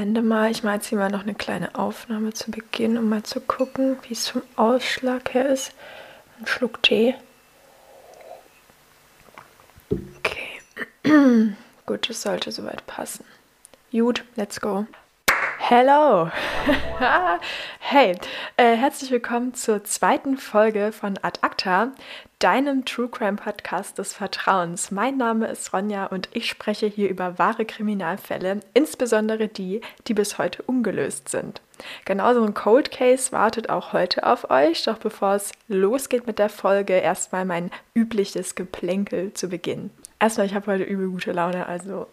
Moment mal, ich mache jetzt hier mal noch eine kleine Aufnahme zu Beginn, um mal zu gucken, wie es vom Ausschlag her ist. Ein Schluck Tee. Okay, gut, das sollte soweit passen. Gut, let's go. Hello! hey, äh, herzlich willkommen zur zweiten Folge von Ad Acta, deinem True Crime Podcast des Vertrauens. Mein Name ist Ronja und ich spreche hier über wahre Kriminalfälle, insbesondere die, die bis heute ungelöst sind. Genauso ein Cold Case wartet auch heute auf euch, doch bevor es losgeht mit der Folge, erstmal mein übliches Geplänkel zu Beginn. Erstmal, ich habe heute übel gute Laune, also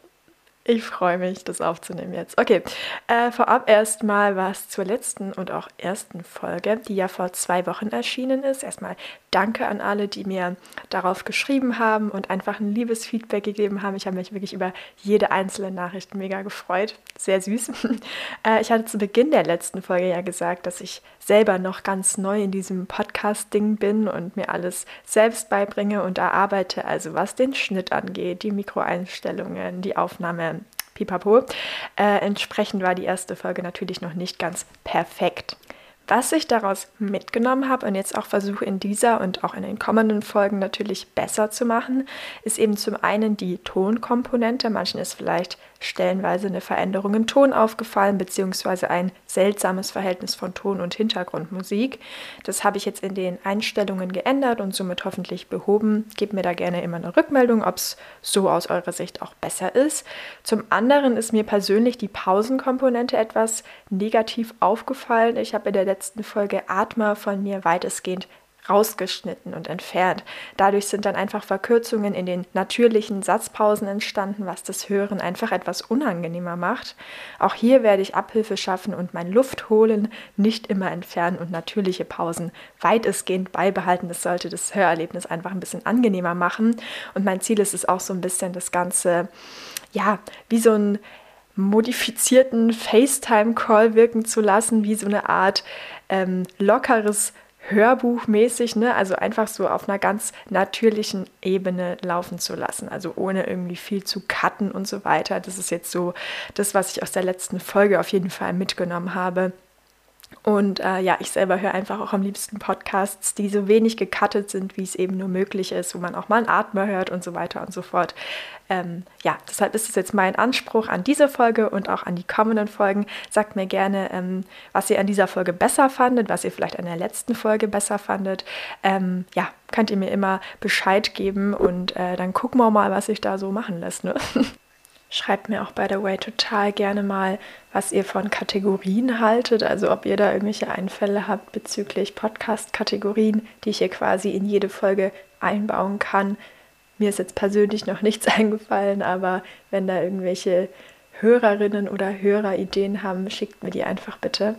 ich freue mich, das aufzunehmen jetzt. Okay, äh, vorab erstmal was zur letzten und auch ersten Folge, die ja vor zwei Wochen erschienen ist. Erstmal danke an alle, die mir darauf geschrieben haben und einfach ein liebes Feedback gegeben haben. Ich habe mich wirklich über jede einzelne Nachricht mega gefreut. Sehr süß. äh, ich hatte zu Beginn der letzten Folge ja gesagt, dass ich selber noch ganz neu in diesem Podcast-Ding bin und mir alles selbst beibringe und erarbeite. Also was den Schnitt angeht, die Mikroeinstellungen, die Aufnahme pipapo. Äh, entsprechend war die erste Folge natürlich noch nicht ganz perfekt. Was ich daraus mitgenommen habe und jetzt auch versuche in dieser und auch in den kommenden Folgen natürlich besser zu machen, ist eben zum einen die Tonkomponente. Manchen ist vielleicht stellenweise eine Veränderung im Ton aufgefallen, beziehungsweise ein seltsames Verhältnis von Ton und Hintergrundmusik. Das habe ich jetzt in den Einstellungen geändert und somit hoffentlich behoben. Gebt mir da gerne immer eine Rückmeldung, ob es so aus eurer Sicht auch besser ist. Zum anderen ist mir persönlich die Pausenkomponente etwas negativ aufgefallen. Ich habe in der letzten Folge Atma von mir weitestgehend rausgeschnitten und entfernt. Dadurch sind dann einfach Verkürzungen in den natürlichen Satzpausen entstanden, was das Hören einfach etwas unangenehmer macht. Auch hier werde ich Abhilfe schaffen und mein Luftholen nicht immer entfernen und natürliche Pausen weitestgehend beibehalten. Das sollte das Hörerlebnis einfach ein bisschen angenehmer machen. Und mein Ziel ist es auch so ein bisschen das Ganze, ja, wie so ein modifizierten FaceTime-Call wirken zu lassen, wie so eine Art ähm, lockeres Hörbuchmäßig, ne? also einfach so auf einer ganz natürlichen Ebene laufen zu lassen, also ohne irgendwie viel zu cutten und so weiter. Das ist jetzt so das, was ich aus der letzten Folge auf jeden Fall mitgenommen habe. Und äh, ja, ich selber höre einfach auch am liebsten Podcasts, die so wenig gecuttet sind, wie es eben nur möglich ist, wo man auch mal einen Atmer hört und so weiter und so fort. Ähm, ja, deshalb ist es jetzt mein Anspruch an diese Folge und auch an die kommenden Folgen. Sagt mir gerne, ähm, was ihr an dieser Folge besser fandet, was ihr vielleicht an der letzten Folge besser fandet. Ähm, ja, könnt ihr mir immer Bescheid geben und äh, dann gucken wir mal, was sich da so machen lässt. Ne? Schreibt mir auch, by the way, total gerne mal, was ihr von Kategorien haltet. Also ob ihr da irgendwelche Einfälle habt bezüglich Podcast-Kategorien, die ich hier quasi in jede Folge einbauen kann. Mir ist jetzt persönlich noch nichts eingefallen, aber wenn da irgendwelche Hörerinnen oder Hörer Ideen haben, schickt mir die einfach bitte.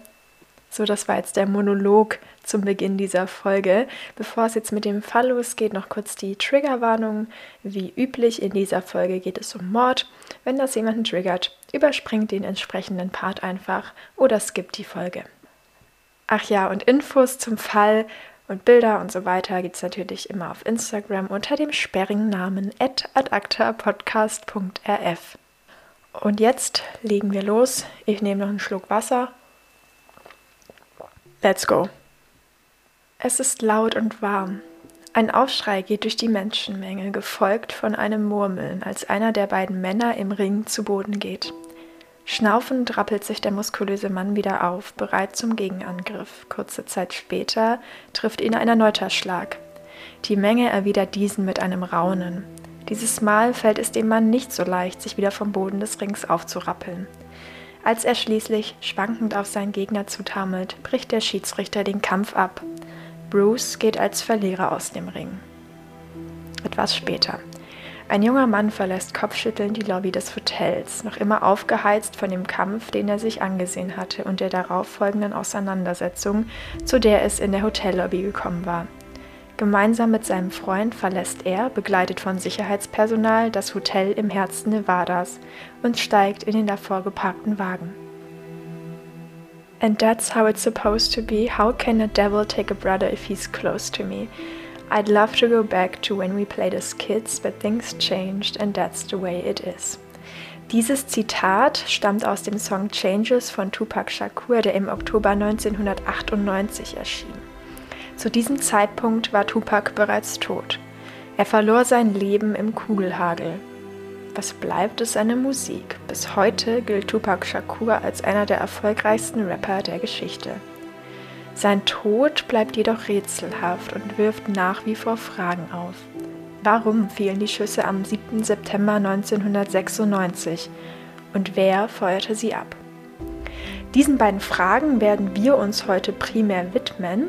So, das war jetzt der Monolog zum Beginn dieser Folge. Bevor es jetzt mit dem Fall losgeht, noch kurz die Triggerwarnung. Wie üblich in dieser Folge geht es um Mord. Wenn das jemanden triggert, überspringt den entsprechenden Part einfach oder skippt die Folge. Ach ja, und Infos zum Fall und Bilder und so weiter gibt es natürlich immer auf Instagram unter dem sperrigen Namen adactapodcast.rf. Und jetzt legen wir los. Ich nehme noch einen Schluck Wasser Let's go. Es ist laut und warm. Ein Aufschrei geht durch die Menschenmenge, gefolgt von einem Murmeln, als einer der beiden Männer im Ring zu Boden geht. Schnaufend rappelt sich der muskulöse Mann wieder auf, bereit zum Gegenangriff. Kurze Zeit später trifft ihn ein erneuter Schlag. Die Menge erwidert diesen mit einem Raunen. Dieses Mal fällt es dem Mann nicht so leicht, sich wieder vom Boden des Rings aufzurappeln. Als er schließlich schwankend auf seinen Gegner zutaumelt, bricht der Schiedsrichter den Kampf ab. Bruce geht als Verlierer aus dem Ring. Etwas später. Ein junger Mann verlässt kopfschüttelnd die Lobby des Hotels, noch immer aufgeheizt von dem Kampf, den er sich angesehen hatte und der darauffolgenden Auseinandersetzung, zu der es in der Hotellobby gekommen war. Gemeinsam mit seinem Freund verlässt er, begleitet von Sicherheitspersonal, das Hotel im Herzen Nevadas und steigt in den davor geparkten Wagen. And that's how it's supposed to be. How can a devil take a brother if he's close to me? I'd love to go back to when we played as kids, but things changed and that's the way it is. Dieses Zitat stammt aus dem Song Changes von Tupac Shakur, der im Oktober 1998 erschien. Zu diesem Zeitpunkt war Tupac bereits tot. Er verlor sein Leben im Kugelhagel. Was bleibt, ist seine Musik. Bis heute gilt Tupac Shakur als einer der erfolgreichsten Rapper der Geschichte. Sein Tod bleibt jedoch rätselhaft und wirft nach wie vor Fragen auf. Warum fielen die Schüsse am 7. September 1996 und wer feuerte sie ab? Diesen beiden Fragen werden wir uns heute primär widmen.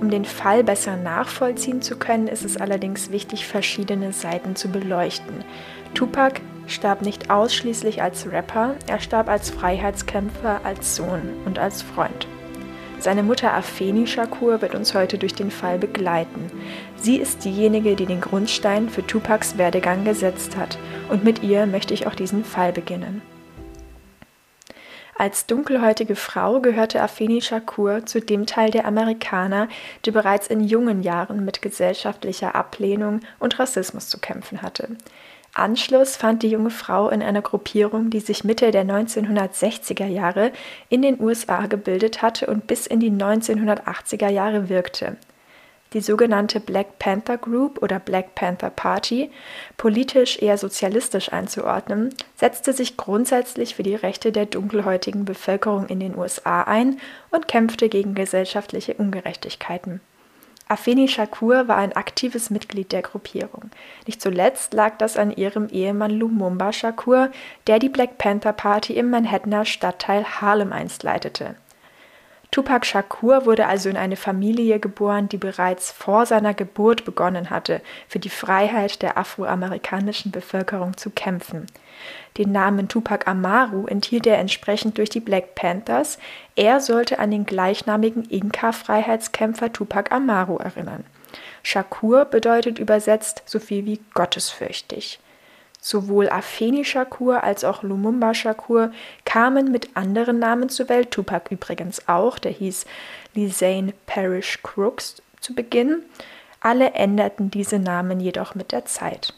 Um den Fall besser nachvollziehen zu können, ist es allerdings wichtig, verschiedene Seiten zu beleuchten. Tupac starb nicht ausschließlich als Rapper, er starb als Freiheitskämpfer, als Sohn und als Freund. Seine Mutter Afeni Shakur wird uns heute durch den Fall begleiten. Sie ist diejenige, die den Grundstein für Tupacs Werdegang gesetzt hat, und mit ihr möchte ich auch diesen Fall beginnen. Als dunkelhäutige Frau gehörte Afeni Shakur zu dem Teil der Amerikaner, die bereits in jungen Jahren mit gesellschaftlicher Ablehnung und Rassismus zu kämpfen hatte. Anschluss fand die junge Frau in einer Gruppierung, die sich Mitte der 1960er Jahre in den USA gebildet hatte und bis in die 1980er Jahre wirkte. Die sogenannte Black Panther Group oder Black Panther Party, politisch eher sozialistisch einzuordnen, setzte sich grundsätzlich für die Rechte der dunkelhäutigen Bevölkerung in den USA ein und kämpfte gegen gesellschaftliche Ungerechtigkeiten. Afeni Shakur war ein aktives Mitglied der Gruppierung. Nicht zuletzt lag das an ihrem Ehemann Lumumba Shakur, der die Black Panther Party im Manhattaner Stadtteil Harlem einst leitete. Tupac Shakur wurde also in eine Familie geboren, die bereits vor seiner Geburt begonnen hatte, für die Freiheit der afroamerikanischen Bevölkerung zu kämpfen. Den Namen Tupac Amaru enthielt er entsprechend durch die Black Panthers. Er sollte an den gleichnamigen Inka-Freiheitskämpfer Tupac Amaru erinnern. Shakur bedeutet übersetzt so viel wie gottesfürchtig. Sowohl Afeni Shakur als auch Lumumba Shakur kamen mit anderen Namen zur Welt, Tupac übrigens auch, der hieß Lisanne Parrish Crooks zu Beginn. Alle änderten diese Namen jedoch mit der Zeit.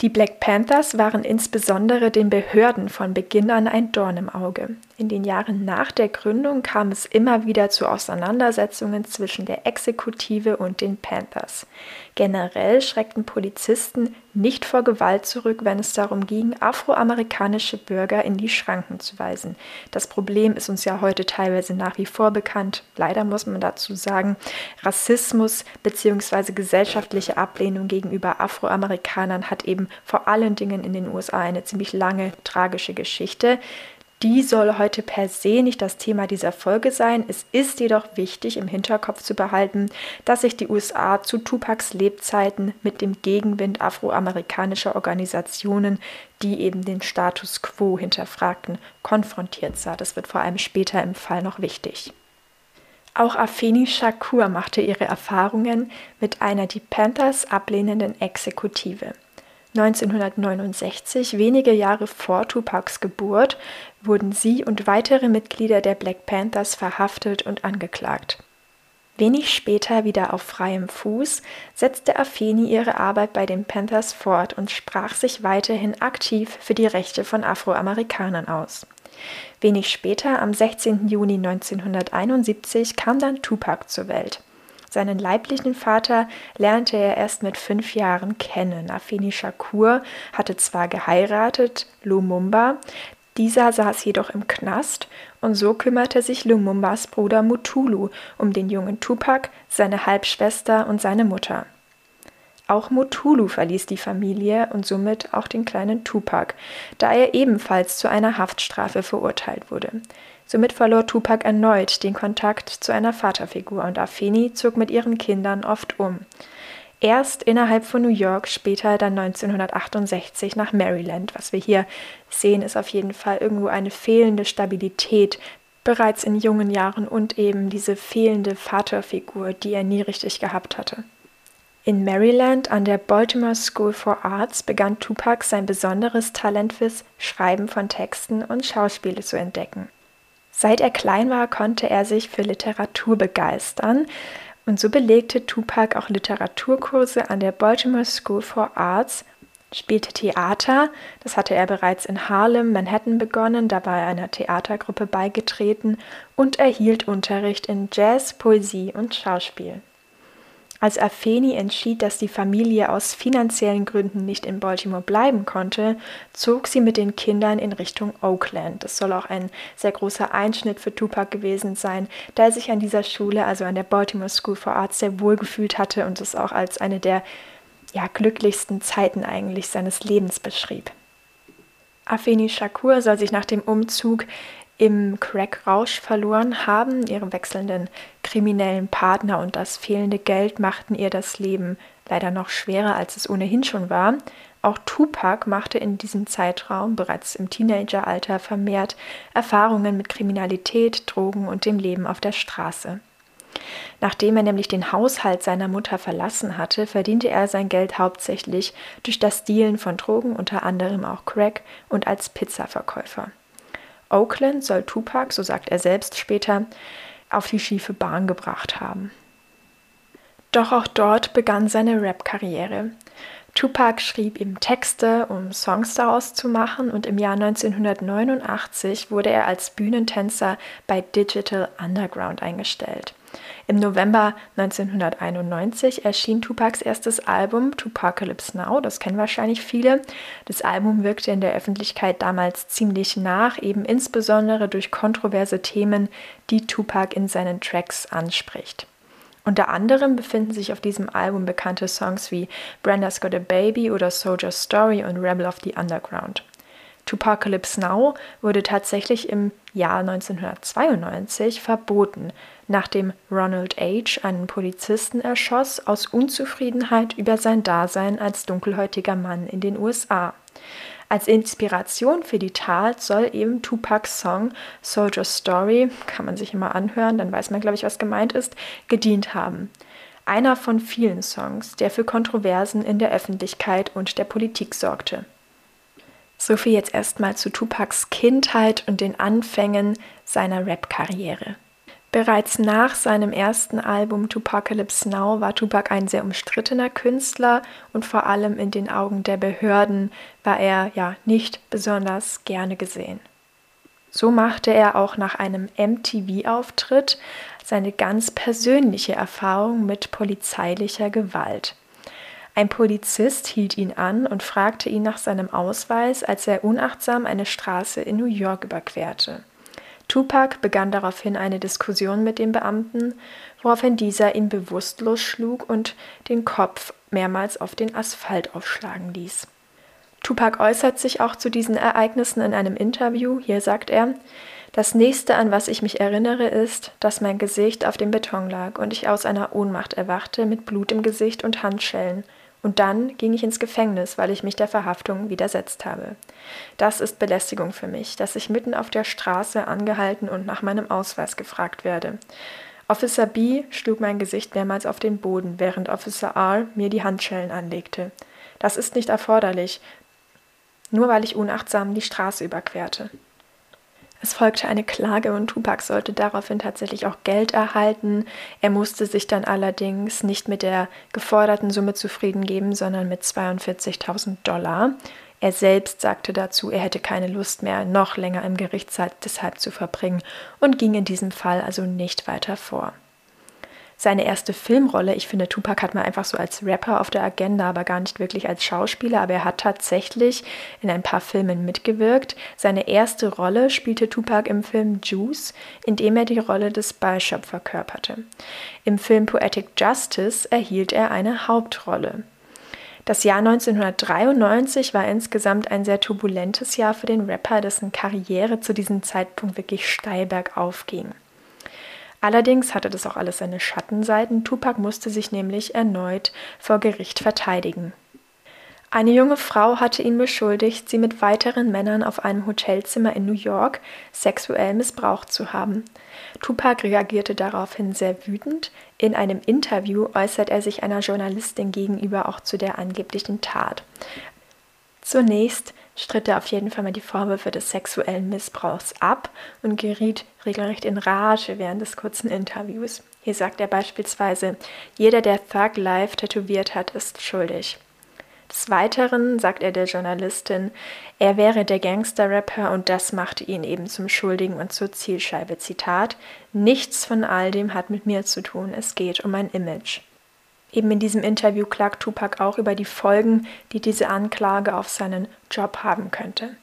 Die Black Panthers waren insbesondere den Behörden von Beginn an ein Dorn im Auge. In den Jahren nach der Gründung kam es immer wieder zu Auseinandersetzungen zwischen der Exekutive und den Panthers. Generell schreckten Polizisten nicht vor Gewalt zurück, wenn es darum ging, afroamerikanische Bürger in die Schranken zu weisen. Das Problem ist uns ja heute teilweise nach wie vor bekannt. Leider muss man dazu sagen, Rassismus bzw. gesellschaftliche Ablehnung gegenüber Afroamerikanern hat eben vor allen Dingen in den USA eine ziemlich lange tragische Geschichte. Die soll heute per se nicht das Thema dieser Folge sein. Es ist jedoch wichtig im Hinterkopf zu behalten, dass sich die USA zu Tupacs Lebzeiten mit dem Gegenwind afroamerikanischer Organisationen, die eben den Status quo hinterfragten, konfrontiert sah. Das wird vor allem später im Fall noch wichtig. Auch Afeni Shakur machte ihre Erfahrungen mit einer die Panthers ablehnenden Exekutive. 1969, wenige Jahre vor Tupacs Geburt, wurden sie und weitere Mitglieder der Black Panthers verhaftet und angeklagt. Wenig später wieder auf freiem Fuß setzte Afeni ihre Arbeit bei den Panthers fort und sprach sich weiterhin aktiv für die Rechte von Afroamerikanern aus. Wenig später, am 16. Juni 1971, kam dann Tupac zur Welt. Seinen leiblichen Vater lernte er erst mit fünf Jahren kennen. Afeni Shakur hatte zwar geheiratet, Lumumba, dieser saß jedoch im Knast und so kümmerte sich Lumumbas Bruder Mutulu um den jungen Tupac, seine Halbschwester und seine Mutter. Auch Mutulu verließ die Familie und somit auch den kleinen Tupac, da er ebenfalls zu einer Haftstrafe verurteilt wurde. Somit verlor Tupac erneut den Kontakt zu einer Vaterfigur und Afeni zog mit ihren Kindern oft um. Erst innerhalb von New York, später dann 1968 nach Maryland. Was wir hier sehen, ist auf jeden Fall irgendwo eine fehlende Stabilität bereits in jungen Jahren und eben diese fehlende Vaterfigur, die er nie richtig gehabt hatte. In Maryland an der Baltimore School for Arts begann Tupac sein besonderes Talent fürs Schreiben von Texten und Schauspiele zu entdecken. Seit er klein war, konnte er sich für Literatur begeistern Und so belegte Tupac auch Literaturkurse an der Baltimore School for Arts, spielte Theater, das hatte er bereits in Harlem, Manhattan begonnen, da war er einer Theatergruppe beigetreten und erhielt Unterricht in Jazz, Poesie und Schauspiel. Als Afeni entschied, dass die Familie aus finanziellen Gründen nicht in Baltimore bleiben konnte, zog sie mit den Kindern in Richtung Oakland. Das soll auch ein sehr großer Einschnitt für Tupac gewesen sein, da er sich an dieser Schule, also an der Baltimore School for Arts, sehr wohl gefühlt hatte und es auch als eine der ja, glücklichsten Zeiten eigentlich seines Lebens beschrieb. Afeni Shakur soll sich nach dem Umzug im Crack-Rausch verloren haben. Ihre wechselnden kriminellen Partner und das fehlende Geld machten ihr das Leben leider noch schwerer, als es ohnehin schon war. Auch Tupac machte in diesem Zeitraum bereits im Teenageralter vermehrt Erfahrungen mit Kriminalität, Drogen und dem Leben auf der Straße. Nachdem er nämlich den Haushalt seiner Mutter verlassen hatte, verdiente er sein Geld hauptsächlich durch das Dealen von Drogen, unter anderem auch Crack und als Pizzaverkäufer. Oakland soll Tupac, so sagt er selbst später, auf die schiefe Bahn gebracht haben. Doch auch dort begann seine Rap-Karriere. Tupac schrieb ihm Texte, um Songs daraus zu machen, und im Jahr 1989 wurde er als Bühnentänzer bei Digital Underground eingestellt. Im November 1991 erschien Tupacs erstes Album Tupacalypse Now, das kennen wahrscheinlich viele. Das Album wirkte in der Öffentlichkeit damals ziemlich nach, eben insbesondere durch kontroverse Themen, die Tupac in seinen Tracks anspricht. Unter anderem befinden sich auf diesem Album bekannte Songs wie Brenda's Got a Baby oder Soldier Story und Rebel of the Underground. Tupacalypse Now wurde tatsächlich im Jahr 1992 verboten, nachdem Ronald H. einen Polizisten erschoss aus Unzufriedenheit über sein Dasein als dunkelhäutiger Mann in den USA. Als Inspiration für die Tat soll eben Tupacs Song Soldier Story, kann man sich immer anhören, dann weiß man, glaube ich, was gemeint ist, gedient haben. Einer von vielen Songs, der für Kontroversen in der Öffentlichkeit und der Politik sorgte. So viel jetzt erstmal zu Tupacs Kindheit und den Anfängen seiner Rap-Karriere. Bereits nach seinem ersten Album Tupacalypse Now war Tupac ein sehr umstrittener Künstler und vor allem in den Augen der Behörden war er ja nicht besonders gerne gesehen. So machte er auch nach einem MTV-Auftritt seine ganz persönliche Erfahrung mit polizeilicher Gewalt. Ein Polizist hielt ihn an und fragte ihn nach seinem Ausweis, als er unachtsam eine Straße in New York überquerte. Tupac begann daraufhin eine Diskussion mit dem Beamten, woraufhin dieser ihn bewusstlos schlug und den Kopf mehrmals auf den Asphalt aufschlagen ließ. Tupac äußert sich auch zu diesen Ereignissen in einem Interview. Hier sagt er, das nächste, an was ich mich erinnere, ist, dass mein Gesicht auf dem Beton lag und ich aus einer Ohnmacht erwachte mit Blut im Gesicht und Handschellen. Und dann ging ich ins Gefängnis, weil ich mich der Verhaftung widersetzt habe. Das ist Belästigung für mich, dass ich mitten auf der Straße angehalten und nach meinem Ausweis gefragt werde. Officer B schlug mein Gesicht mehrmals auf den Boden, während Officer R mir die Handschellen anlegte. Das ist nicht erforderlich, nur weil ich unachtsam die Straße überquerte. Es folgte eine Klage und Tupac sollte daraufhin tatsächlich auch Geld erhalten. Er musste sich dann allerdings nicht mit der geforderten Summe zufrieden geben, sondern mit 42.000 Dollar. Er selbst sagte dazu, er hätte keine Lust mehr, noch länger im Gerichtssaal deshalb zu verbringen und ging in diesem Fall also nicht weiter vor seine erste Filmrolle. Ich finde, Tupac hat man einfach so als Rapper auf der Agenda, aber gar nicht wirklich als Schauspieler. Aber er hat tatsächlich in ein paar Filmen mitgewirkt. Seine erste Rolle spielte Tupac im Film Juice, in dem er die Rolle des Bishop verkörperte. Im Film Poetic Justice erhielt er eine Hauptrolle. Das Jahr 1993 war insgesamt ein sehr turbulentes Jahr für den Rapper, dessen Karriere zu diesem Zeitpunkt wirklich steil bergauf ging. Allerdings hatte das auch alles seine Schattenseiten. Tupac musste sich nämlich erneut vor Gericht verteidigen. Eine junge Frau hatte ihn beschuldigt, sie mit weiteren Männern auf einem Hotelzimmer in New York sexuell missbraucht zu haben. Tupac reagierte daraufhin sehr wütend. In einem Interview äußert er sich einer Journalistin gegenüber auch zu der angeblichen Tat. Zunächst stritt er auf jeden Fall mal die Vorwürfe des sexuellen Missbrauchs ab und geriet regelrecht in Rage während des kurzen Interviews. Hier sagt er beispielsweise, jeder, der Thug Life tätowiert hat, ist schuldig. Des Weiteren sagt er der Journalistin, er wäre der Gangster-Rapper und das machte ihn eben zum Schuldigen und zur Zielscheibe. Zitat: Nichts von all dem hat mit mir zu tun, es geht um mein Image. Eben in diesem Interview klagt Tupac auch über die Folgen, die diese Anklage auf seinen Job haben könnte.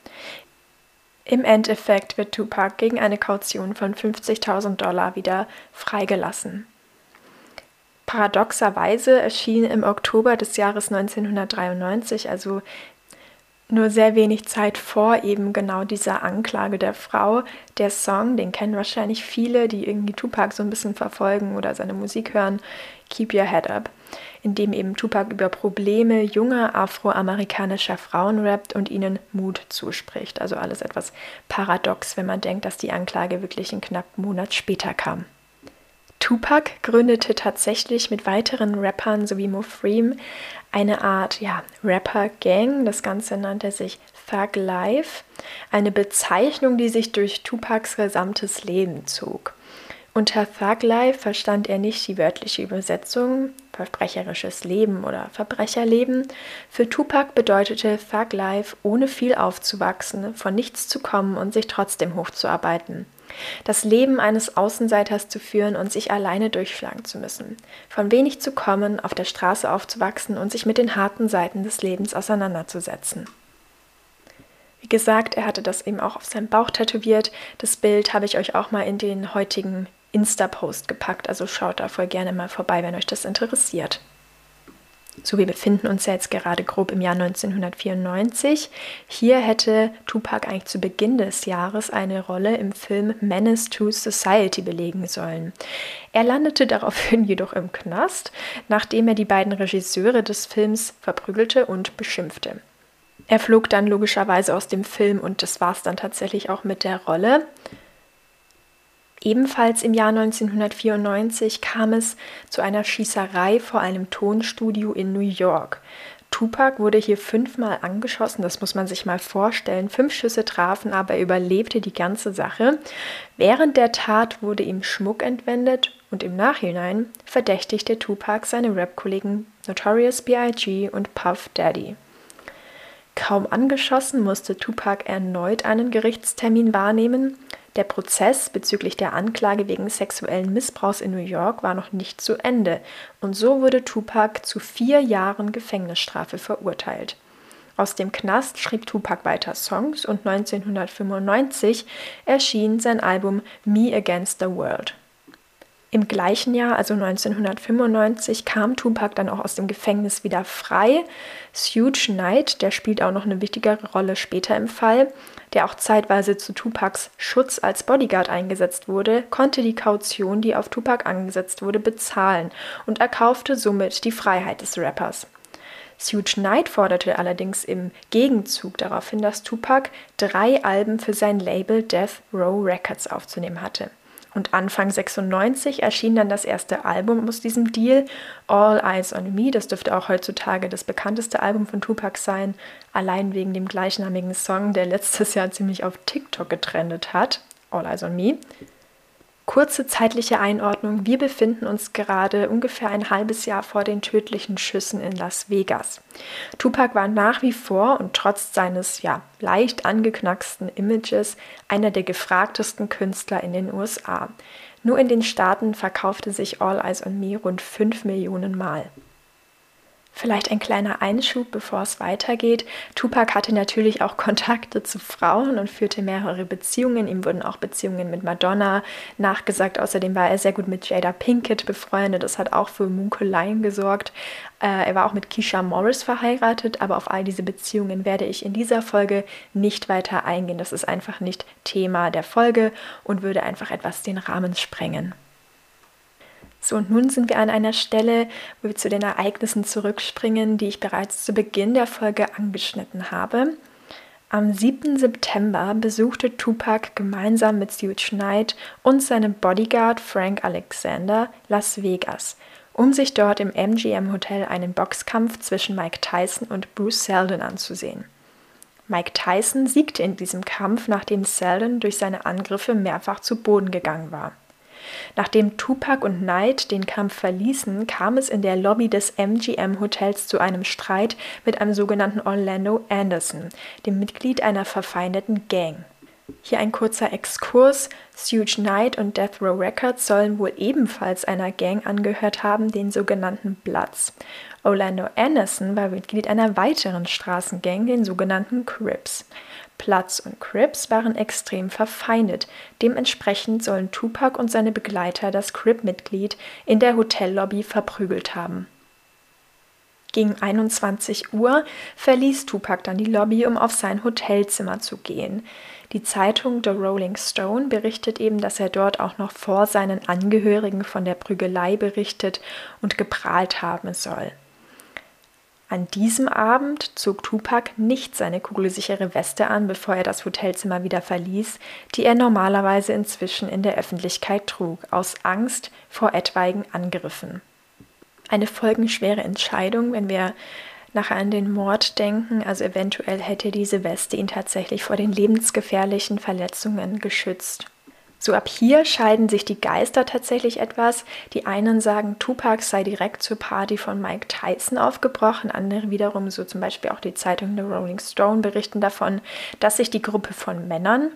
Im Endeffekt wird Tupac gegen eine Kaution von 50.000 Dollar wieder freigelassen. Paradoxerweise erschien im Oktober des Jahres 1993, also nur sehr wenig Zeit vor eben genau dieser Anklage der Frau, der Song, den kennen wahrscheinlich viele, die irgendwie Tupac so ein bisschen verfolgen oder seine Musik hören, Keep Your Head Up, in dem eben Tupac über Probleme junger afroamerikanischer Frauen rappt und ihnen Mut zuspricht. Also alles etwas paradox, wenn man denkt, dass die Anklage wirklich einen knappen Monat später kam. Tupac gründete tatsächlich mit weiteren Rappern sowie Mofreem eine Art ja, Rapper-Gang. Das Ganze nannte sich Thug Life, eine Bezeichnung, die sich durch Tupacs gesamtes Leben zog. Unter Thug Life verstand er nicht die wörtliche Übersetzung verbrecherisches Leben oder Verbrecherleben. Für Tupac bedeutete Thug Life, ohne viel aufzuwachsen, von nichts zu kommen und sich trotzdem hochzuarbeiten. Das Leben eines Außenseiters zu führen und sich alleine durchschlagen zu müssen. Von wenig zu kommen, auf der Straße aufzuwachsen und sich mit den harten Seiten des Lebens auseinanderzusetzen. Wie gesagt, er hatte das eben auch auf seinem Bauch tätowiert. Das Bild habe ich euch auch mal in den heutigen Insta-Post gepackt. Also schaut da voll gerne mal vorbei, wenn euch das interessiert. So, wir befinden uns ja jetzt gerade grob im Jahr 1994. Hier hätte Tupac eigentlich zu Beginn des Jahres eine Rolle im Film Menace to Society belegen sollen. Er landete daraufhin jedoch im Knast, nachdem er die beiden Regisseure des Films verprügelte und beschimpfte. Er flog dann logischerweise aus dem Film und das war es dann tatsächlich auch mit der Rolle. Ebenfalls im Jahr 1994 kam es zu einer Schießerei vor einem Tonstudio in New York. Tupac wurde hier fünfmal angeschossen, das muss man sich mal vorstellen. Fünf Schüsse trafen, aber er überlebte die ganze Sache. Während der Tat wurde ihm Schmuck entwendet und im Nachhinein verdächtigte Tupac seine Rap-Kollegen Notorious B.I.G. und Puff Daddy. Kaum angeschossen musste Tupac erneut einen Gerichtstermin wahrnehmen. Der Prozess bezüglich der Anklage wegen sexuellen Missbrauchs in New York war noch nicht zu Ende und so wurde Tupac zu vier Jahren Gefängnisstrafe verurteilt. Aus dem Knast schrieb Tupac weiter Songs und 1995 erschien sein Album Me Against the World. Im gleichen Jahr, also 1995, kam Tupac dann auch aus dem Gefängnis wieder frei. Suge Knight, der spielt auch noch eine wichtigere Rolle später im Fall, der auch zeitweise zu Tupacs Schutz als Bodyguard eingesetzt wurde, konnte die Kaution, die auf Tupac angesetzt wurde, bezahlen und erkaufte somit die Freiheit des Rappers. Suge Knight forderte allerdings im Gegenzug darauf hin, dass Tupac drei Alben für sein Label Death Row Records aufzunehmen hatte. Und Anfang 96 erschien dann das erste Album aus diesem Deal, All Eyes on Me. Das dürfte auch heutzutage das bekannteste Album von Tupac sein, allein wegen dem gleichnamigen Song, der letztes Jahr ziemlich auf TikTok getrendet hat. All Eyes on Me. Kurze zeitliche Einordnung. Wir befinden uns gerade ungefähr ein halbes Jahr vor den tödlichen Schüssen in Las Vegas. Tupac war nach wie vor und trotz seines ja leicht angeknacksten Images einer der gefragtesten Künstler in den USA. Nur in den Staaten verkaufte sich All Eyes on Me rund 5 Millionen Mal. Vielleicht ein kleiner Einschub, bevor es weitergeht. Tupac hatte natürlich auch Kontakte zu Frauen und führte mehrere Beziehungen. Ihm wurden auch Beziehungen mit Madonna nachgesagt. Außerdem war er sehr gut mit Jada Pinkett befreundet. Das hat auch für Munkeleien gesorgt. Äh, er war auch mit Keisha Morris verheiratet, aber auf all diese Beziehungen werde ich in dieser Folge nicht weiter eingehen. Das ist einfach nicht Thema der Folge und würde einfach etwas den Rahmen sprengen. So, und nun sind wir an einer Stelle, wo wir zu den Ereignissen zurückspringen, die ich bereits zu Beginn der Folge angeschnitten habe. Am 7. September besuchte Tupac gemeinsam mit Stuart Knight und seinem Bodyguard Frank Alexander Las Vegas, um sich dort im MGM Hotel einen Boxkampf zwischen Mike Tyson und Bruce Seldon anzusehen. Mike Tyson siegte in diesem Kampf, nachdem Seldon durch seine Angriffe mehrfach zu Boden gegangen war. Nachdem Tupac und Knight den Kampf verließen, kam es in der Lobby des MGM Hotels zu einem Streit mit einem sogenannten Orlando Anderson, dem Mitglied einer verfeindeten Gang. Hier ein kurzer Exkurs. Suge Knight und Death Row Records sollen wohl ebenfalls einer Gang angehört haben, den sogenannten Bloods. Orlando Anderson war Mitglied einer weiteren Straßengang, den sogenannten Crips. Platz und Crips waren extrem verfeindet. Dementsprechend sollen Tupac und seine Begleiter das Crip-Mitglied in der Hotellobby verprügelt haben. Gegen 21 Uhr verließ Tupac dann die Lobby, um auf sein Hotelzimmer zu gehen. Die Zeitung The Rolling Stone berichtet eben, dass er dort auch noch vor seinen Angehörigen von der Prügelei berichtet und geprahlt haben soll. An diesem Abend zog Tupac nicht seine kugelsichere Weste an, bevor er das Hotelzimmer wieder verließ, die er normalerweise inzwischen in der Öffentlichkeit trug, aus Angst vor etwaigen Angriffen. Eine folgenschwere Entscheidung, wenn wir nachher an den Mord denken, also eventuell hätte diese Weste ihn tatsächlich vor den lebensgefährlichen Verletzungen geschützt. So ab hier scheiden sich die Geister tatsächlich etwas. Die einen sagen, Tupac sei direkt zur Party von Mike Tyson aufgebrochen, andere wiederum, so zum Beispiel auch die Zeitung The Rolling Stone, berichten davon, dass sich die Gruppe von Männern,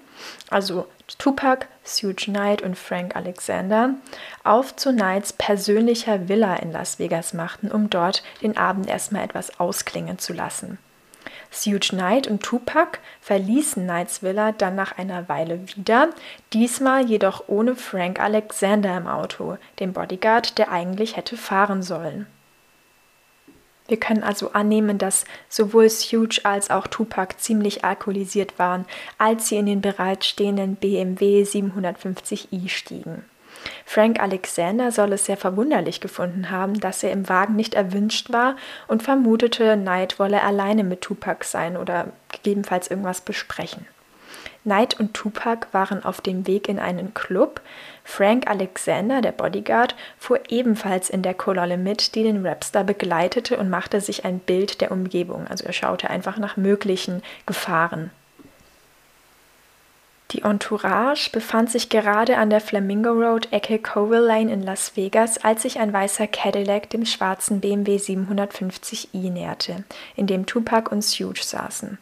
also Tupac, Suge Knight und Frank Alexander, auf zu Knights persönlicher Villa in Las Vegas machten, um dort den Abend erstmal etwas ausklingen zu lassen. Suge Knight und Tupac verließen Knights Villa dann nach einer Weile wieder, diesmal jedoch ohne Frank Alexander im Auto, dem Bodyguard, der eigentlich hätte fahren sollen. Wir können also annehmen, dass sowohl Suge als auch Tupac ziemlich alkoholisiert waren, als sie in den bereitstehenden BMW 750i stiegen. Frank Alexander soll es sehr verwunderlich gefunden haben, dass er im Wagen nicht erwünscht war und vermutete, Knight wolle alleine mit Tupac sein oder gegebenenfalls irgendwas besprechen. Knight und Tupac waren auf dem Weg in einen Club. Frank Alexander, der Bodyguard, fuhr ebenfalls in der Kololle mit, die den Rapstar begleitete und machte sich ein Bild der Umgebung. Also er schaute einfach nach möglichen Gefahren. Die Entourage befand sich gerade an der Flamingo Road Ecke Covell Lane in Las Vegas, als sich ein weißer Cadillac dem schwarzen BMW 750i näherte, in dem Tupac und Suge saßen.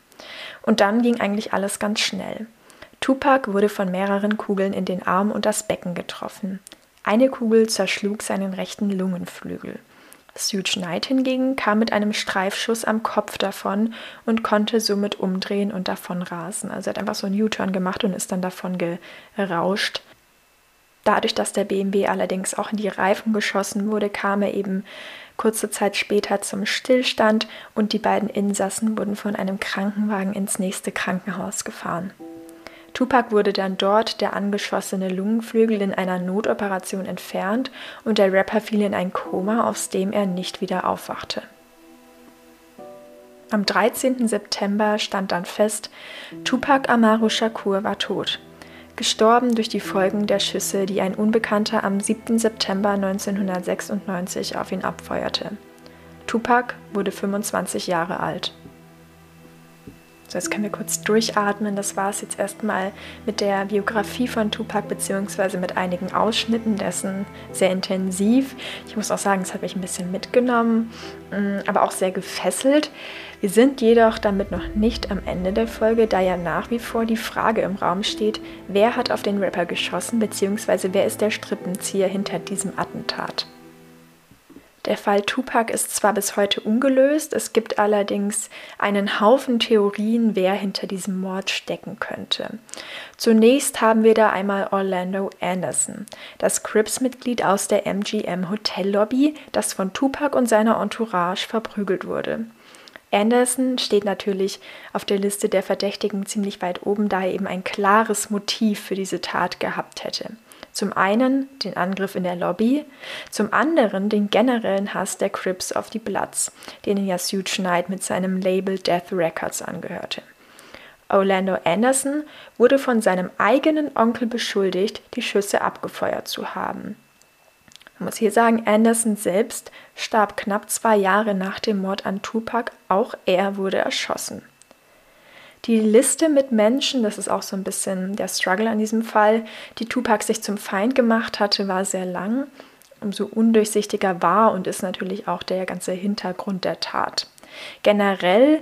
Und dann ging eigentlich alles ganz schnell. Tupac wurde von mehreren Kugeln in den Arm und das Becken getroffen. Eine Kugel zerschlug seinen rechten Lungenflügel. Suge Knight hingegen kam mit einem Streifschuss am Kopf davon und konnte somit umdrehen und davon rasen. Also er hat einfach so einen U-Turn gemacht und ist dann davon gerauscht. Dadurch, dass der BMW allerdings auch in die Reifen geschossen wurde, kam er eben kurze Zeit später zum Stillstand und die beiden Insassen wurden von einem Krankenwagen ins nächste Krankenhaus gefahren. Tupac wurde dann dort der angeschossene Lungenflügel in einer Notoperation entfernt und der Rapper fiel in ein Koma, aus dem er nicht wieder aufwachte. Am 13. September stand dann fest, Tupac Amaru Shakur war tot, gestorben durch die Folgen der Schüsse, die ein Unbekannter am 7. September 1996 auf ihn abfeuerte. Tupac wurde 25 Jahre alt. So, jetzt können wir kurz durchatmen. Das war es jetzt erstmal mit der Biografie von Tupac, beziehungsweise mit einigen Ausschnitten dessen sehr intensiv. Ich muss auch sagen, das habe ich ein bisschen mitgenommen, mm, aber auch sehr gefesselt. Wir sind jedoch damit noch nicht am Ende der Folge, da ja nach wie vor die Frage im Raum steht, wer hat auf den Rapper geschossen, beziehungsweise wer ist der Strippenzieher hinter diesem Attentat. Der Fall Tupac ist zwar bis heute ungelöst, es gibt allerdings einen Haufen Theorien, wer hinter diesem Mord stecken könnte. Zunächst haben wir da einmal Orlando Anderson, das Crips-Mitglied aus der MGM Hotellobby, das von Tupac und seiner Entourage verprügelt wurde. Anderson steht natürlich auf der Liste der Verdächtigen ziemlich weit oben, da er eben ein klares Motiv für diese Tat gehabt hätte. Zum einen den Angriff in der Lobby, zum anderen den generellen Hass der Crips auf die Bloods, denen ja Suge Knight mit seinem Label Death Records angehörte. Orlando Anderson wurde von seinem eigenen Onkel beschuldigt, die Schüsse abgefeuert zu haben. Man muss hier sagen, Anderson selbst starb knapp zwei Jahre nach dem Mord an Tupac, auch er wurde erschossen. Die Liste mit Menschen, das ist auch so ein bisschen der Struggle an diesem Fall, die Tupac sich zum Feind gemacht hatte, war sehr lang. Umso undurchsichtiger war und ist natürlich auch der ganze Hintergrund der Tat. Generell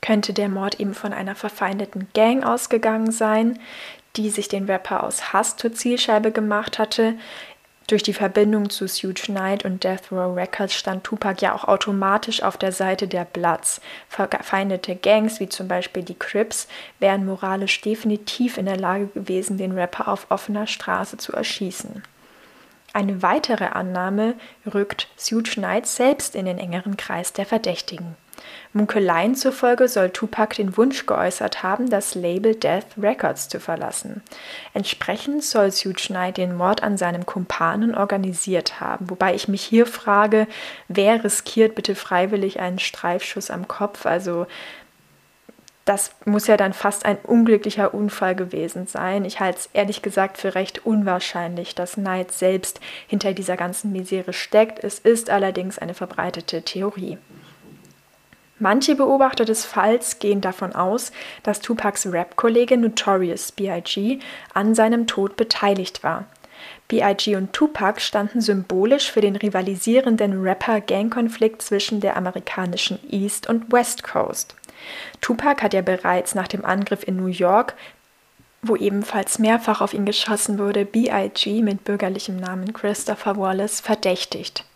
könnte der Mord eben von einer verfeindeten Gang ausgegangen sein, die sich den Rapper aus Hass zur Zielscheibe gemacht hatte. Durch die Verbindung zu Suge Knight und Death Row Records stand Tupac ja auch automatisch auf der Seite der Bloods. Verfeindete Gangs wie zum Beispiel die Crips wären moralisch definitiv in der Lage gewesen, den Rapper auf offener Straße zu erschießen. Eine weitere Annahme rückt Suge Knight selbst in den engeren Kreis der Verdächtigen. Munkeleien zufolge soll Tupac den Wunsch geäußert haben, das Label Death Records zu verlassen. Entsprechend soll Suge Knight den Mord an seinem Kumpanen organisiert haben, wobei ich mich hier frage, wer riskiert bitte freiwillig einen Streifschuss am Kopf? Also das muss ja dann fast ein unglücklicher Unfall gewesen sein. Ich halte es ehrlich gesagt für recht unwahrscheinlich, dass Knight selbst hinter dieser ganzen Misere steckt. Es ist allerdings eine verbreitete Theorie. Manche Beobachter des Falls gehen davon aus, dass Tupacs Rap-Kollege Notorious B.I.G. an seinem Tod beteiligt war. B.I.G. und Tupac standen symbolisch für den rivalisierenden Rapper-Gang-Konflikt zwischen der amerikanischen East und West Coast. Tupac hat ja bereits nach dem Angriff in New York, wo ebenfalls mehrfach auf ihn geschossen wurde, B.I.G. mit bürgerlichem Namen Christopher Wallace verdächtigt.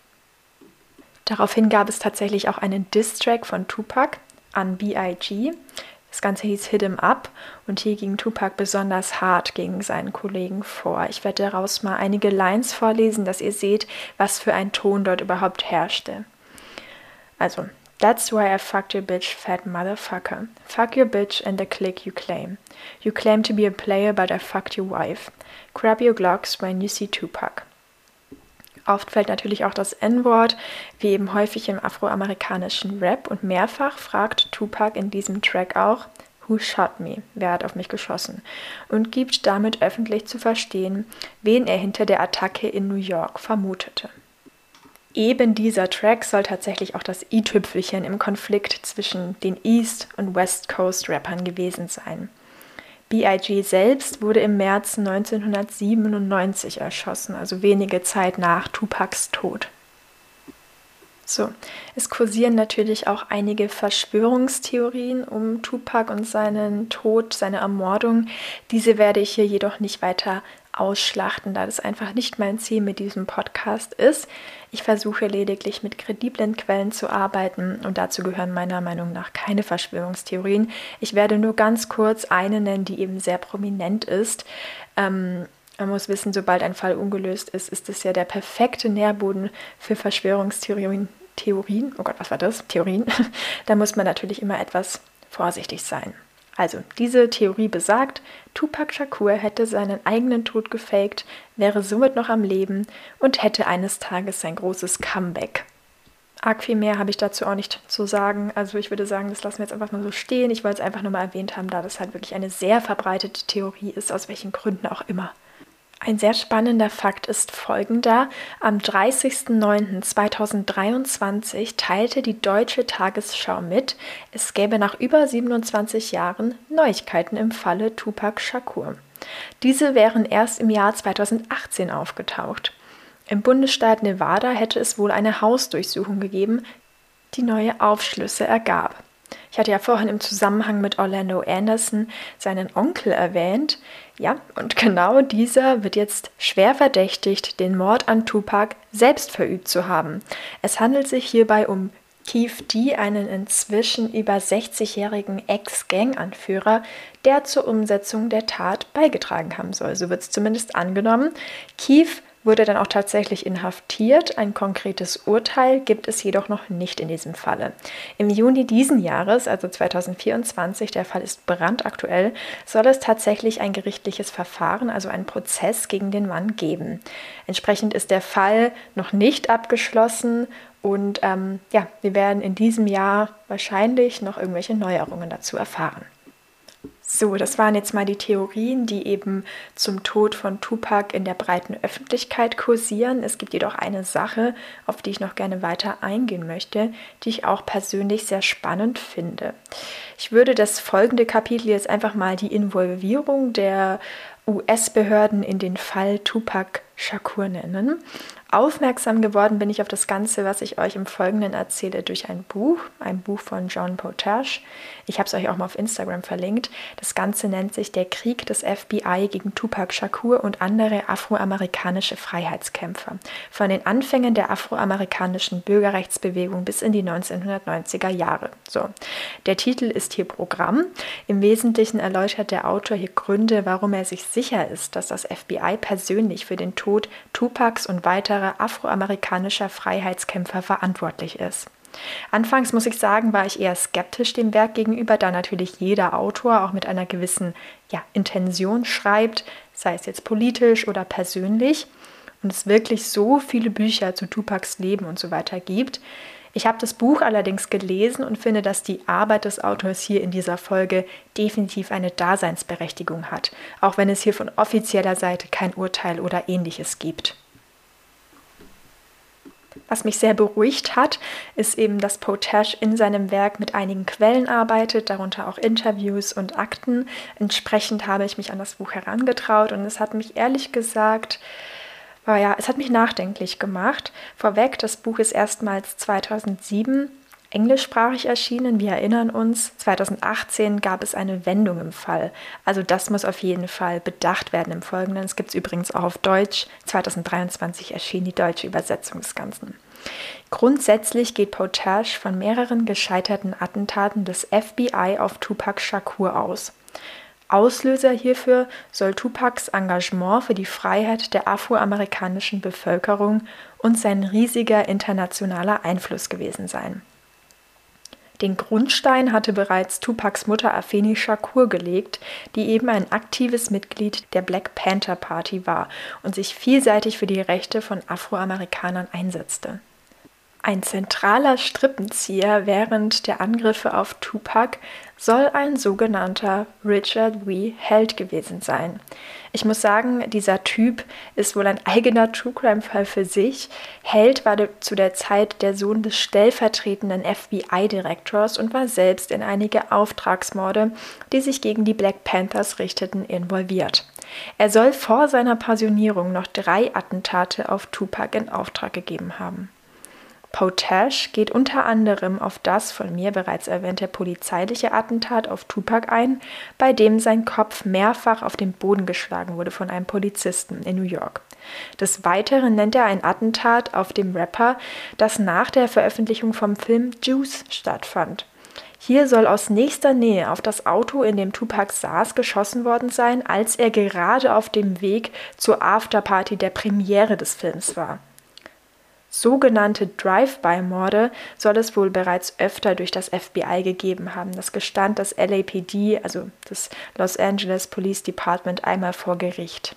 Daraufhin gab es tatsächlich auch einen Diss-Track von Tupac an B.I.G. Das Ganze hieß Hit 'em Up und hier ging Tupac besonders hart gegen seinen Kollegen vor. Ich werde daraus mal einige Lines vorlesen, dass ihr seht, was für ein Ton dort überhaupt herrschte. Also, That's why I fucked your bitch, fat motherfucker. Fuck your bitch and the clique you claim. You claim to be a player, but I fucked your wife. Grab your Glocks when you see Tupac. Oft fällt natürlich auch das N-Wort, wie eben häufig im afroamerikanischen Rap und mehrfach fragt Tupac in diesem Track auch, Who shot me? Wer hat auf mich geschossen? Und gibt damit öffentlich zu verstehen, wen er hinter der Attacke in New York vermutete. Eben dieser Track soll tatsächlich auch das i-Tüpfelchen im Konflikt zwischen den East und West Coast Rappern gewesen sein. B.I.G. selbst wurde im März 1997 erschossen, also wenige Zeit nach Tupacs Tod. So, es kursieren natürlich auch einige Verschwörungstheorien um Tupac und seinen Tod, seine Ermordung. Diese werde ich hier jedoch nicht weiter ausschlachten, da das einfach nicht mein Ziel mit diesem Podcast ist. Ich versuche lediglich mit krediblen Quellen zu arbeiten und dazu gehören meiner Meinung nach keine Verschwörungstheorien. Ich werde nur ganz kurz eine nennen, die eben sehr prominent ist. Ähm, man muss wissen, sobald ein Fall ungelöst ist, ist es ja der perfekte Nährboden für Verschwörungstheorien. Theorien, oh Gott, was war das? Theorien. da muss man natürlich immer etwas vorsichtig sein. Also, diese Theorie besagt, Tupac Shakur hätte seinen eigenen Tod gefaked, wäre somit noch am Leben und hätte eines Tages sein großes Comeback. Arg viel mehr habe ich dazu auch nicht zu sagen. Also ich würde sagen, das lassen wir jetzt einfach mal so stehen. Ich wollte es einfach nur mal erwähnt haben, da das halt wirklich eine sehr verbreitete Theorie ist, aus welchen Gründen auch immer. Ein sehr spannender Fakt ist folgender. Am 30.09.2023 teilte die Deutsche Tagesschau mit, es gäbe nach über 27 Jahren Neuigkeiten im Falle Tupac Shakur. Diese wären erst im Jahr 2018 aufgetaucht. Im Bundesstaat Nevada hätte es wohl eine Hausdurchsuchung gegeben, die neue Aufschlüsse ergab. Ich hatte ja vorhin im Zusammenhang mit Orlando Anderson seinen Onkel erwähnt. Ja, und genau dieser wird jetzt schwer verdächtigt, den Mord an Tupac selbst verübt zu haben. Es handelt sich hierbei um Keith D., einen inzwischen über 60-jährigen Ex-Gang-Anführer, der zur Umsetzung der Tat beigetragen haben soll. So wird es zumindest angenommen. Keith wurde dann auch tatsächlich inhaftiert. Ein konkretes Urteil gibt es jedoch noch nicht in diesem Falle. Im Juni diesen Jahres, also 2024, der Fall ist brandaktuell, soll es tatsächlich ein gerichtliches Verfahren, also einen Prozess gegen den Mann geben. Entsprechend ist der Fall noch nicht abgeschlossen und ähm, ja, wir werden in diesem Jahr wahrscheinlich noch irgendwelche Neuerungen dazu erfahren. So, das waren jetzt mal die Theorien, die eben zum Tod von Tupac in der breiten Öffentlichkeit kursieren. Es gibt jedoch eine Sache, auf die ich noch gerne weiter eingehen möchte, die ich auch persönlich sehr spannend finde. Ich würde das folgende Kapitel jetzt einfach mal die Involvierung der US-Behörden in den Fall Tupac Shakur nennen. Aufmerksam geworden bin ich auf das Ganze, was ich euch im Folgenden erzähle, durch ein Buch, ein Buch von John Potash. Ich habe es euch auch mal auf Instagram verlinkt. Das Ganze nennt sich Der Krieg des FBI gegen Tupac Shakur und andere afroamerikanische Freiheitskämpfer. Von den Anfängen der afroamerikanischen Bürgerrechtsbewegung bis in die 1990er Jahre. So, der Titel ist hier Programm. Im Wesentlichen erläutert der Autor hier Gründe, warum er sich sicher ist, dass das FBI persönlich für den Tod Tupacs und weiterer anderer afroamerikanischer Freiheitskämpfer verantwortlich ist. Anfangs muss ich sagen, war ich eher skeptisch dem Werk gegenüber, da natürlich jeder Autor auch mit einer gewissen ja, Intention schreibt, sei es jetzt politisch oder persönlich, und es wirklich so viele Bücher zu Tupacs Leben und so weiter gibt. Ich habe das Buch allerdings gelesen und finde, dass die Arbeit des Autors hier in dieser Folge definitiv eine Daseinsberechtigung hat, auch wenn es hier von offizieller Seite kein Urteil oder ähnliches gibt. Was mich sehr beruhigt hat, ist eben, dass Potash in seinem Werk mit einigen Quellen arbeitet, darunter auch Interviews und Akten. Entsprechend habe ich mich an das Buch herangetraut und es hat mich ehrlich gesagt, ja, es hat mich nachdenklich gemacht. Vorweg, das Buch ist erstmals 2007 englischsprachig erschienen. Wir erinnern uns, 2018 gab es eine Wendung im Fall. Also das muss auf jeden Fall bedacht werden im Folgenden. Es gibt es übrigens auch auf Deutsch. 2023 erschien die deutsche Übersetzung des Ganzen. Grundsätzlich geht Potash von mehreren gescheiterten Attentaten des FBI auf Tupac Shakur aus. Auslöser hierfür soll Tupacs Engagement für die Freiheit der afroamerikanischen Bevölkerung und sein riesiger internationaler Einfluss gewesen sein. Den Grundstein hatte bereits Tupacs Mutter Afeni Shakur gelegt, die eben ein aktives Mitglied der Black Panther Party war und sich vielseitig für die Rechte von Afroamerikanern einsetzte. Ein zentraler Strippenzieher während der Angriffe auf Tupac soll ein sogenannter Richard W. Held gewesen sein. Ich muss sagen, dieser Typ ist wohl ein eigener True Crime Fall für sich. Held war zu der Zeit der Sohn des stellvertretenden FBI-Direktors und war selbst in einige Auftragsmorde, die sich gegen die Black Panthers richteten, involviert. Er soll vor seiner Pensionierung noch drei Attentate auf Tupac in Auftrag gegeben haben. Potash geht unter anderem auf das von mir bereits erwähnte polizeiliche Attentat auf Tupac ein, bei dem sein Kopf mehrfach auf den Boden geschlagen wurde von einem Polizisten in New York. Des Weiteren nennt er ein Attentat auf dem Rapper, das nach der Veröffentlichung vom Film Juice stattfand. Hier soll aus nächster Nähe auf das Auto, in dem Tupac saß, geschossen worden sein, als er gerade auf dem Weg zur Afterparty der Premiere des Films war. Sogenannte Drive-by-Morde soll es wohl bereits öfter durch das FBI gegeben haben. Das gestand das LAPD, also das Los Angeles Police Department, einmal vor Gericht.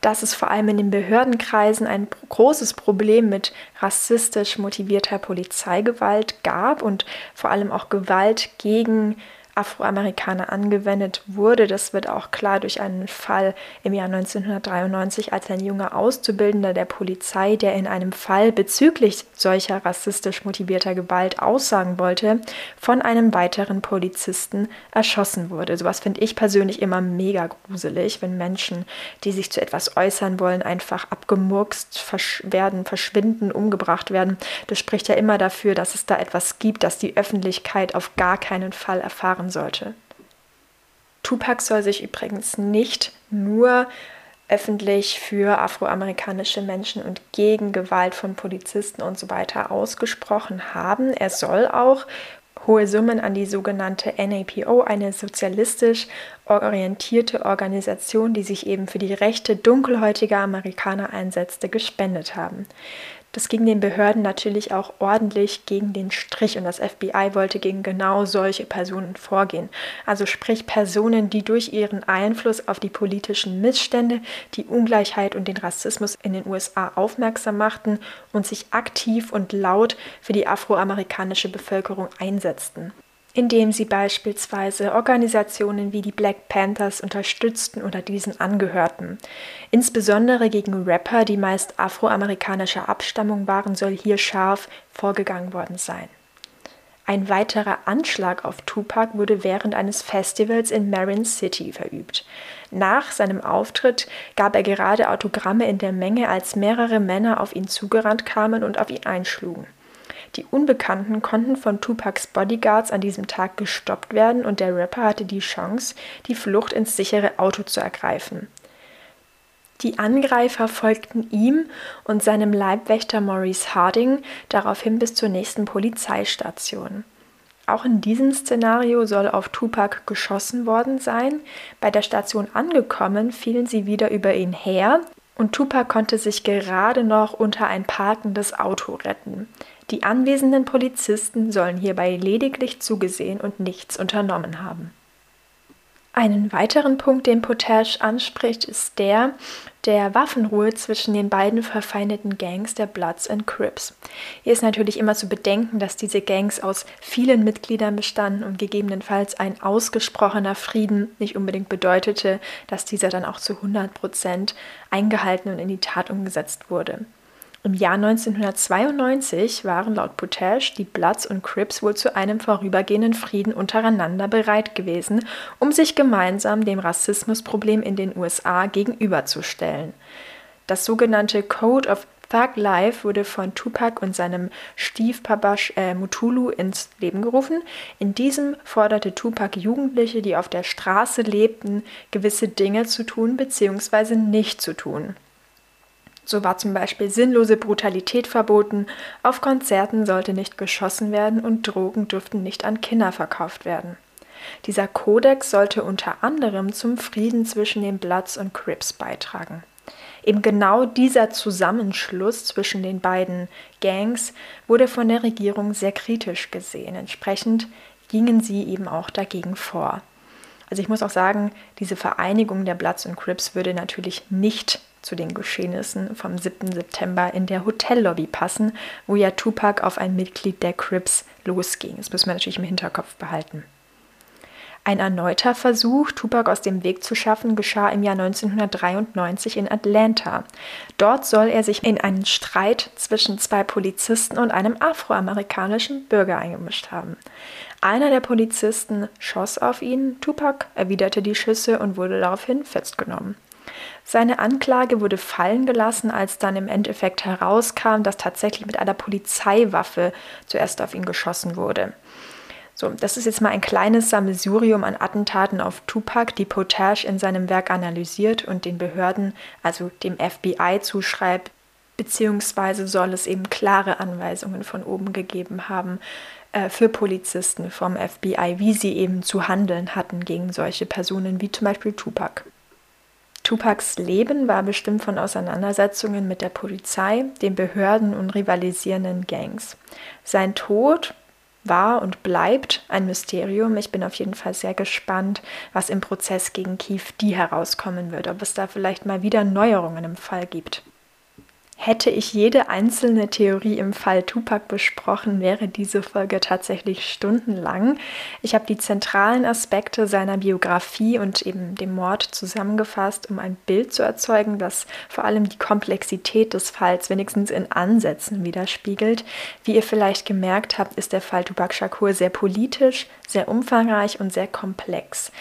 Dass es vor allem in den Behördenkreisen ein großes Problem mit rassistisch motivierter Polizeigewalt gab und vor allem auch Gewalt gegen Afroamerikaner angewendet wurde. Das wird auch klar durch einen Fall im Jahr 1993, als ein junger Auszubildender der Polizei, der in einem Fall bezüglich solcher rassistisch motivierter Gewalt aussagen wollte, von einem weiteren Polizisten erschossen wurde. Sowas finde ich persönlich immer mega gruselig, wenn Menschen, die sich zu etwas äußern wollen, einfach abgemurkst versch werden, verschwinden, umgebracht werden. Das spricht ja immer dafür, dass es da etwas gibt, das die Öffentlichkeit auf gar keinen Fall erfahren machen sollte. Tupac soll sich übrigens nicht nur öffentlich für afroamerikanische Menschen und gegen Gewalt von Polizisten und so weiter ausgesprochen haben. Er soll auch hohe Summen an die sogenannte NAPO, eine sozialistisch orientierte Organisation, die sich eben für die Rechte dunkelhäutiger Amerikaner einsetzte, gespendet haben. Das ging den Behörden natürlich auch ordentlich gegen den Strich und das FBI wollte gegen genau solche Personen vorgehen. Also sprich Personen, die durch ihren Einfluss auf die politischen Missstände, die Ungleichheit und den Rassismus in den USA aufmerksam machten und sich aktiv und laut für die afroamerikanische Bevölkerung einsetzten. Indem sie beispielsweise Organisationen wie die Black Panthers unterstützten oder diesen angehörten. Insbesondere gegen Rapper, die meist afroamerikanischer Abstammung waren, soll hier scharf vorgegangen worden sein. Ein weiterer Anschlag auf Tupac wurde während eines Festivals in Marin City verübt. Nach seinem Auftritt gab er gerade Autogramme in der Menge, als mehrere Männer auf ihn zugerannt kamen und auf ihn einschlugen. Die Unbekannten konnten von Tupacs Bodyguards an diesem Tag gestoppt werden und der Rapper hatte die Chance, die Flucht ins sichere Auto zu ergreifen. Die Angreifer folgten ihm und seinem Leibwächter Maurice Harding daraufhin bis zur nächsten Polizeistation. Auch in diesem Szenario soll auf Tupac geschossen worden sein. Bei der Station angekommen, fielen sie wieder über ihn her und Tupac konnte sich gerade noch unter ein parkendes Auto retten. Die anwesenden Polizisten sollen hierbei lediglich zugesehen und nichts unternommen haben. Einen weiteren Punkt, den Potash anspricht, ist der der Waffenruhe zwischen den beiden verfeindeten Gangs der Bloods and Crips. Hier ist natürlich immer zu bedenken, dass diese Gangs aus vielen Mitgliedern bestanden und gegebenenfalls ein ausgesprochener Frieden nicht unbedingt bedeutete, dass dieser dann auch zu 100 Prozent eingehalten und in die Tat umgesetzt wurde. Im Jahr 1992 waren laut Potash die Bloods und Crips wohl zu einem vorübergehenden Frieden untereinander bereit gewesen, um sich gemeinsam dem Rassismusproblem in den USA gegenüberzustellen. Das sogenannte Code of Thug Life wurde von Tupac und seinem Stiefpapa äh, Mutulu ins Leben gerufen. In diesem forderte Tupac Jugendliche, die auf der Straße lebten, gewisse Dinge zu tun bzw. nicht zu tun. So war zum Beispiel sinnlose Brutalität verboten, auf Konzerten sollte nicht geschossen werden und Drogen durften nicht an Kinder verkauft werden. Dieser Kodex sollte unter anderem zum Frieden zwischen den Bloods und Crips beitragen. Eben genau dieser Zusammenschluss zwischen den beiden Gangs wurde von der Regierung sehr kritisch gesehen. Entsprechend gingen sie eben auch dagegen vor. Also ich muss auch sagen, diese Vereinigung der Bloods und Crips würde natürlich nicht zu den Geschehnissen vom 7. September in der Hotellobby passen, wo ja Tupac auf ein Mitglied der Crips losging. Das müssen wir natürlich im Hinterkopf behalten. Ein erneuter Versuch, Tupac aus dem Weg zu schaffen, geschah im Jahr 1993 in Atlanta. Dort soll er sich in einen Streit zwischen zwei Polizisten und einem afroamerikanischen Bürger eingemischt haben. Einer der Polizisten schoss auf ihn, Tupac erwiderte die Schüsse und wurde daraufhin festgenommen. Seine Anklage wurde fallen gelassen, als dann im Endeffekt herauskam, dass tatsächlich mit einer Polizeiwaffe zuerst auf ihn geschossen wurde. So, das ist jetzt mal ein kleines Sammelsurium an Attentaten auf Tupac, die Potash in seinem Werk analysiert und den Behörden, also dem FBI, zuschreibt, beziehungsweise soll es eben klare Anweisungen von oben gegeben haben äh, für Polizisten vom FBI, wie sie eben zu handeln hatten gegen solche Personen wie zum Beispiel Tupac. Tupacs Leben war bestimmt von Auseinandersetzungen mit der Polizei, den Behörden und rivalisierenden Gangs. Sein Tod war und bleibt ein Mysterium. Ich bin auf jeden Fall sehr gespannt, was im Prozess gegen Keith D herauskommen wird, ob es da vielleicht mal wieder Neuerungen im Fall gibt. Hätte ich jede einzelne Theorie im Fall Tupac besprochen, wäre diese Folge tatsächlich stundenlang. Ich habe die zentralen Aspekte seiner Biografie und eben dem Mord zusammengefasst, um ein Bild zu erzeugen, das vor allem die Komplexität des Falls wenigstens in Ansätzen widerspiegelt. Wie ihr vielleicht gemerkt habt, ist der Fall Tupac Shakur sehr politisch, sehr umfangreich und sehr komplex.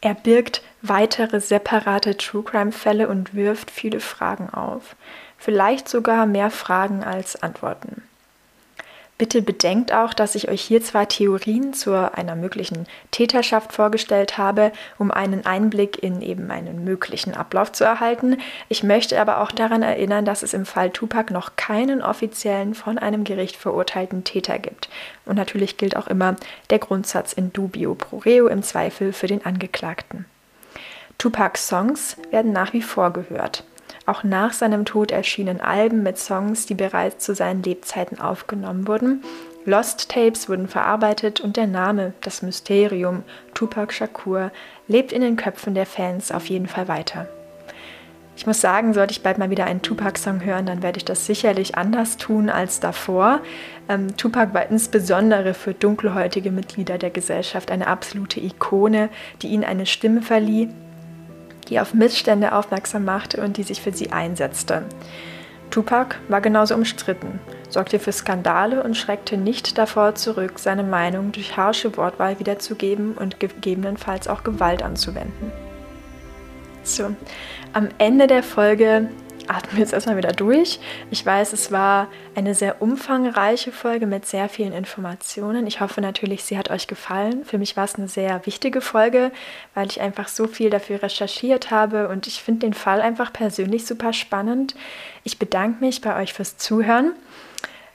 Er birgt weitere separate True Crime Fälle und wirft viele Fragen auf vielleicht sogar mehr Fragen als Antworten. Bitte bedenkt auch, dass ich euch hier zwar Theorien zu einer möglichen Täterschaft vorgestellt habe, um einen Einblick in eben einen möglichen Ablauf zu erhalten. Ich möchte aber auch daran erinnern, dass es im Fall Tupac noch keinen offiziellen von einem Gericht verurteilten Täter gibt. Und natürlich gilt auch immer der Grundsatz in dubio pro reo im Zweifel für den Angeklagten. Tupacs Songs werden nach wie vor gehört. Auch nach seinem Tod erschienen Alben mit Songs, die bereits zu seinen Lebzeiten aufgenommen wurden. Lost Tapes wurden verarbeitet und der Name, das Mysterium Tupac Shakur, lebt in den Köpfen der Fans auf jeden Fall weiter. Ich muss sagen, sollte ich bald mal wieder einen Tupac-Song hören, dann werde ich das sicherlich anders tun als davor. Ähm, Tupac war insbesondere für dunkelhäutige Mitglieder der Gesellschaft eine absolute Ikone, die ihnen eine Stimme verlieh, die auf Missstände aufmerksam machte und die sich für sie einsetzte. Tupac war genauso umstritten, sorgte für Skandale und schreckte nicht davor zurück, seine Meinung durch harsche Wortwahl wiederzugeben und gegebenenfalls auch Gewalt anzuwenden. So, am Ende der Folge atmen jetzt erstmal wieder durch. Ich weiß, es war eine sehr umfangreiche Folge mit sehr vielen Informationen. Ich hoffe natürlich, sie hat euch gefallen. Für mich war es eine sehr wichtige Folge, weil ich einfach so viel dafür recherchiert habe und ich finde den Fall einfach persönlich super spannend. Ich bedanke mich bei euch fürs Zuhören.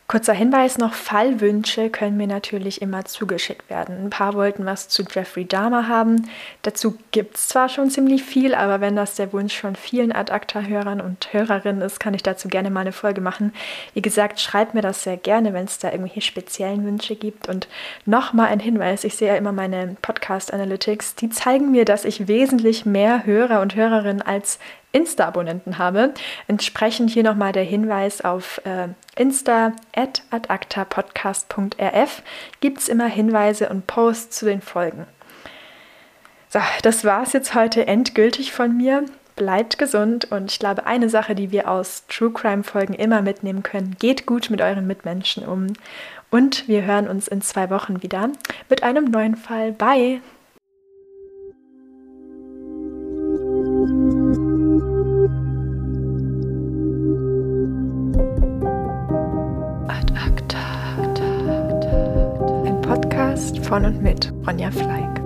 Kurzer Hinweis noch, Fallwünsche können mir natürlich immer zugeschickt werden. Ein paar wollten was zu Jeffrey Dahmer haben. Dazu gibt es zwar schon ziemlich viel, aber wenn das der Wunsch von vielen Ad-Acta-Hörern und Hörerinnen ist, kann ich dazu gerne mal eine Folge machen. Wie gesagt, schreibt mir das sehr gerne, wenn es da irgendwelche speziellen Wünsche gibt. Und nochmal ein Hinweis, ich sehe ja immer meine Podcast-Analytics, die zeigen mir, dass ich wesentlich mehr Hörer und Hörerinnen als Insta-Abonnenten habe. Entsprechend hier nochmal der Hinweis auf äh, Insta at adactapodcast.rf gibt es immer Hinweise und Posts zu den Folgen. So, das war es jetzt heute endgültig von mir. Bleibt gesund und ich glaube, eine Sache, die wir aus True Crime Folgen immer mitnehmen können, geht gut mit euren Mitmenschen um. Und wir hören uns in zwei Wochen wieder mit einem neuen Fall. Bye! Von und mit Ronja Fleig.